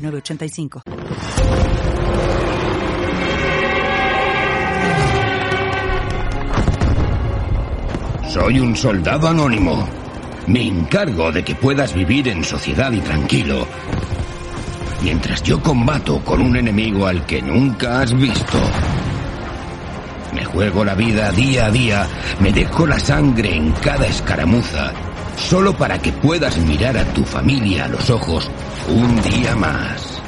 906985. Soy un soldado anónimo. Me encargo de que puedas vivir en sociedad y tranquilo. Mientras yo combato con un enemigo al que nunca has visto. Me juego la vida día a día, me dejo la sangre en cada escaramuza, solo para que puedas mirar a tu familia a los ojos un día más.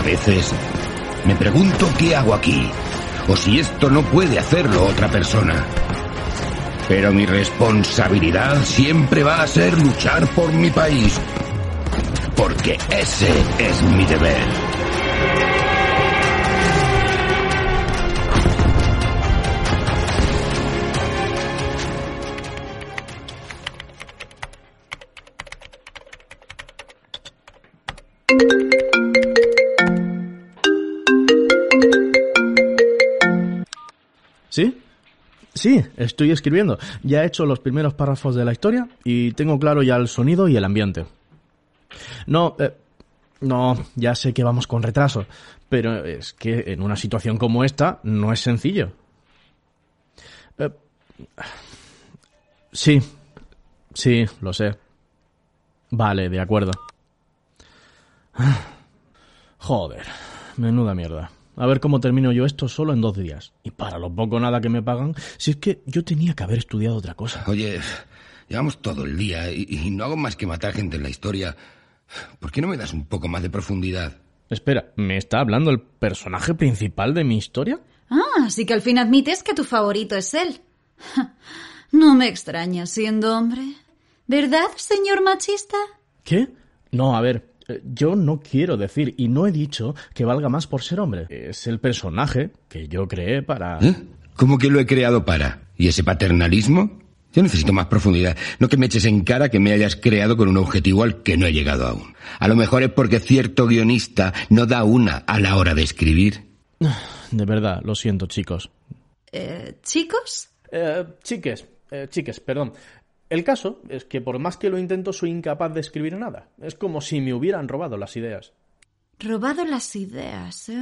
A veces me pregunto qué hago aquí, o si esto no puede hacerlo otra persona. Pero mi responsabilidad siempre va a ser luchar por mi país, porque ese es mi deber. ¿Sí? Sí, estoy escribiendo. Ya he hecho los primeros párrafos de la historia y tengo claro ya el sonido y el ambiente. No, eh, no, ya sé que vamos con retraso, pero es que en una situación como esta no es sencillo. Eh, sí, sí, lo sé. Vale, de acuerdo. Joder, menuda mierda. A ver cómo termino yo esto solo en dos días. Y para lo poco nada que me pagan, si es que yo tenía que haber estudiado otra cosa. Oye, llevamos todo el día y, y no hago más que matar gente en la historia. ¿Por qué no me das un poco más de profundidad? Espera, ¿me está hablando el personaje principal de mi historia? Ah, así que al fin admites que tu favorito es él. No me extraña siendo hombre. ¿Verdad, señor machista? ¿Qué? No, a ver, yo no quiero decir y no he dicho que valga más por ser hombre. Es el personaje que yo creé para... ¿Eh? ¿Cómo que lo he creado para? ¿Y ese paternalismo? Yo necesito más profundidad. No que me eches en cara que me hayas creado con un objetivo al que no he llegado aún. A lo mejor es porque cierto guionista no da una a la hora de escribir. De verdad, lo siento, chicos. Eh, ¿Chicos? Eh, chiques, eh, chiques, perdón. El caso es que por más que lo intento soy incapaz de escribir nada. Es como si me hubieran robado las ideas. Robado las ideas, ¿eh?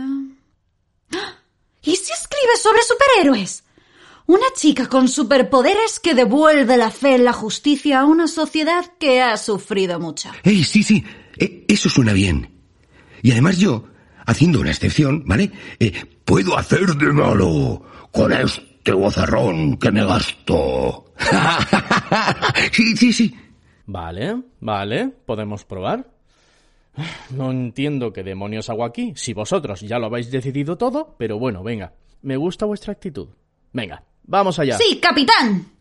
¡Ah! ¿Y si escribes sobre superhéroes? Una chica con superpoderes que devuelve la fe en la justicia a una sociedad que ha sufrido mucho. ¡Ey, sí, sí! Eh, eso suena bien. Y además yo, haciendo una excepción, ¿vale? Eh, puedo hacer de malo con este bozarrón que me gasto. sí, sí, sí. Vale, vale, podemos probar. No entiendo qué demonios hago aquí, si vosotros ya lo habéis decidido todo, pero bueno, venga, me gusta vuestra actitud. Venga, vamos allá. Sí, capitán.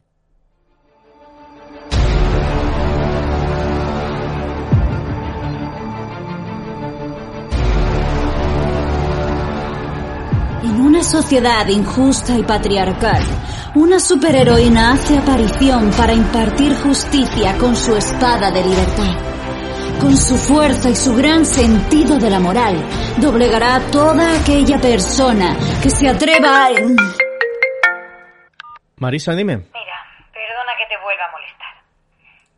Sociedad injusta y patriarcal, una superheroína hace aparición para impartir justicia con su espada de libertad. Con su fuerza y su gran sentido de la moral, doblegará a toda aquella persona que se atreva a... Marisa, dime. Mira, perdona que te vuelva a molestar.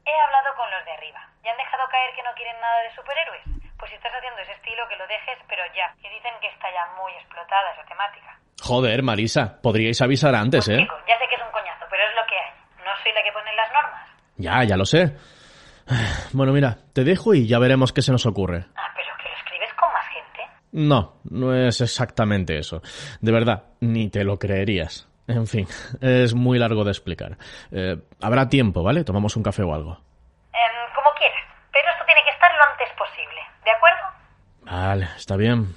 He hablado con los de arriba. Ya han dejado caer que no quieren nada de superhéroes. Pues si estás haciendo ese estilo, que lo dejes, pero ya. Y dicen que está ya muy explotada esa temática. Joder, Marisa, podríais avisar antes, ¿eh? Chico, ya sé que es un coñazo, pero es lo que hay. No soy la que pone las normas. Ya, ya lo sé. Bueno, mira, te dejo y ya veremos qué se nos ocurre. Ah, pero que lo escribes con más gente. No, no es exactamente eso. De verdad, ni te lo creerías. En fin, es muy largo de explicar. Eh, habrá tiempo, ¿vale? Tomamos un café o algo. Em, como quieras. Pero esto tiene que estar lo antes posible. ¿De acuerdo? Vale, está bien.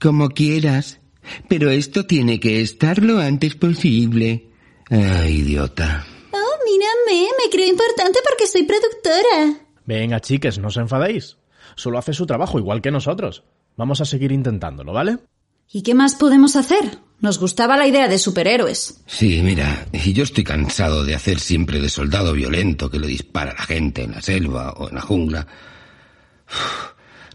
Como quieras. Pero esto tiene que estar lo antes posible. Ay, idiota. Oh, mírame, me creo importante porque soy productora. Venga, chiques, no os enfadéis. Solo hace su trabajo igual que nosotros. Vamos a seguir intentándolo, ¿vale? ¿Y qué más podemos hacer? Nos gustaba la idea de superhéroes. Sí, mira, y yo estoy cansado de hacer siempre de soldado violento que le dispara a la gente en la selva o en la jungla.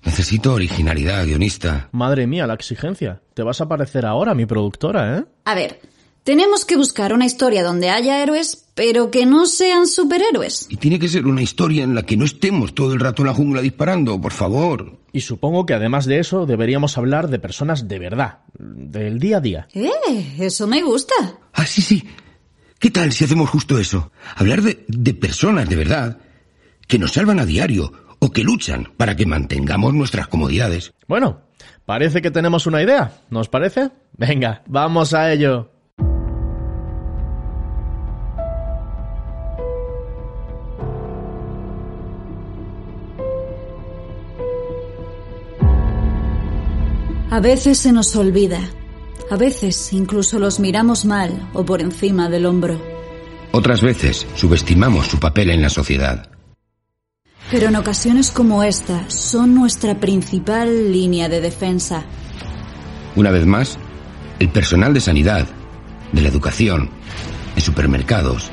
Necesito originalidad, guionista. Madre mía, la exigencia. Te vas a parecer ahora a mi productora, ¿eh? A ver, tenemos que buscar una historia donde haya héroes, pero que no sean superhéroes. Y tiene que ser una historia en la que no estemos todo el rato en la jungla disparando, por favor. Y supongo que además de eso deberíamos hablar de personas de verdad, del día a día. Eh, eso me gusta. Ah, sí, sí. ¿Qué tal si hacemos justo eso? Hablar de, de personas de verdad que nos salvan a diario o que luchan para que mantengamos nuestras comodidades. Bueno, parece que tenemos una idea, ¿nos parece? Venga, vamos a ello. A veces se nos olvida. A veces incluso los miramos mal o por encima del hombro. Otras veces subestimamos su papel en la sociedad. Pero en ocasiones como esta son nuestra principal línea de defensa. Una vez más, el personal de sanidad, de la educación, de supermercados,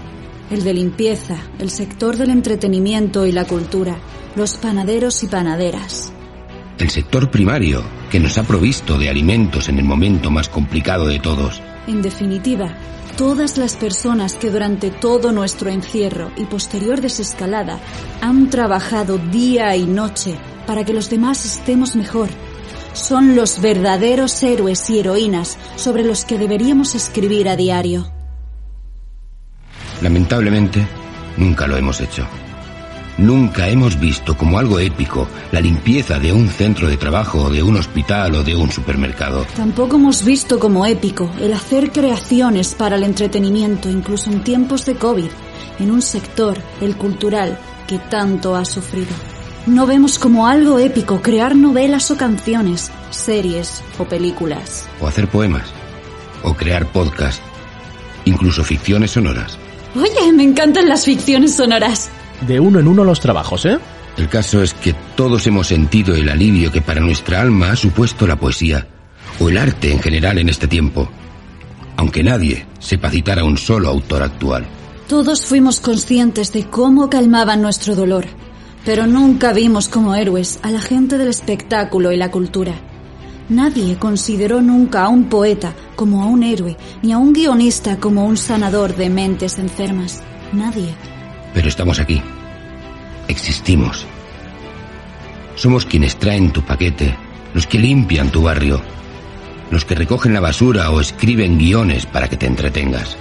El de limpieza, el sector del entretenimiento y la cultura, los panaderos y panaderas. el sector primario, que nos ha provisto de alimentos en el momento más complicado de todos. En definitiva, todas las personas que durante todo nuestro encierro y posterior desescalada han trabajado día y noche para que los demás estemos mejor, son los verdaderos héroes y heroínas sobre los que deberíamos escribir a diario. Lamentablemente, nunca lo hemos hecho. Nunca hemos visto como algo épico la limpieza de un centro de trabajo, de un hospital o de un supermercado. Tampoco hemos visto como épico el hacer creaciones para el entretenimiento, incluso en tiempos de COVID, en un sector, el cultural, que tanto ha sufrido. No vemos como algo épico crear novelas o canciones, series o películas. O hacer poemas. O crear podcasts. Incluso ficciones sonoras. Oye, me encantan las ficciones sonoras. De uno en uno los trabajos, ¿eh? El caso es que todos hemos sentido el alivio que para nuestra alma ha supuesto la poesía, o el arte en general en este tiempo, aunque nadie sepa citar a un solo autor actual. Todos fuimos conscientes de cómo calmaban nuestro dolor, pero nunca vimos como héroes a la gente del espectáculo y la cultura. Nadie consideró nunca a un poeta como a un héroe, ni a un guionista como un sanador de mentes enfermas. Nadie. Pero estamos aquí. Existimos. Somos quienes traen tu paquete, los que limpian tu barrio, los que recogen la basura o escriben guiones para que te entretengas.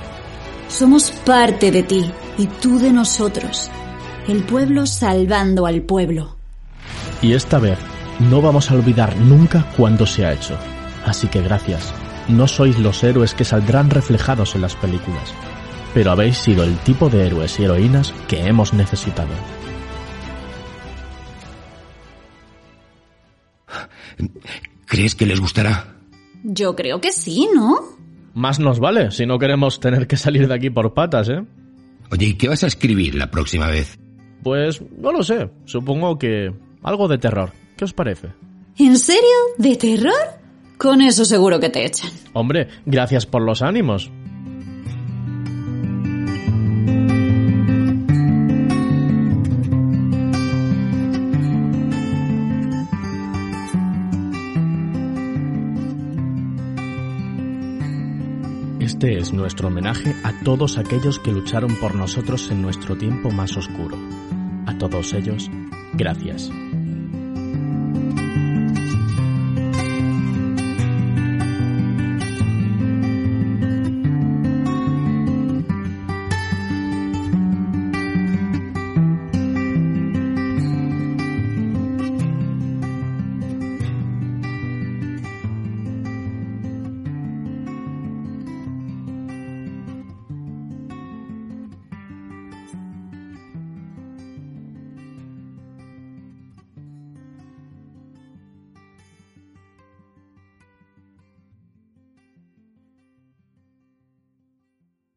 Somos parte de ti y tú de nosotros. El pueblo salvando al pueblo. Y esta vez no vamos a olvidar nunca cuándo se ha hecho. Así que gracias. No sois los héroes que saldrán reflejados en las películas, pero habéis sido el tipo de héroes y heroínas que hemos necesitado. ¿Crees que les gustará? Yo creo que sí, ¿no? Más nos vale si no queremos tener que salir de aquí por patas, ¿eh? Oye, ¿y qué vas a escribir la próxima vez? Pues no lo sé. Supongo que algo de terror. ¿Qué os parece? ¿En serio? ¿De terror? Con eso seguro que te echan. Hombre, gracias por los ánimos. Este es nuestro homenaje a todos aquellos que lucharon por nosotros en nuestro tiempo más oscuro. A todos ellos, gracias.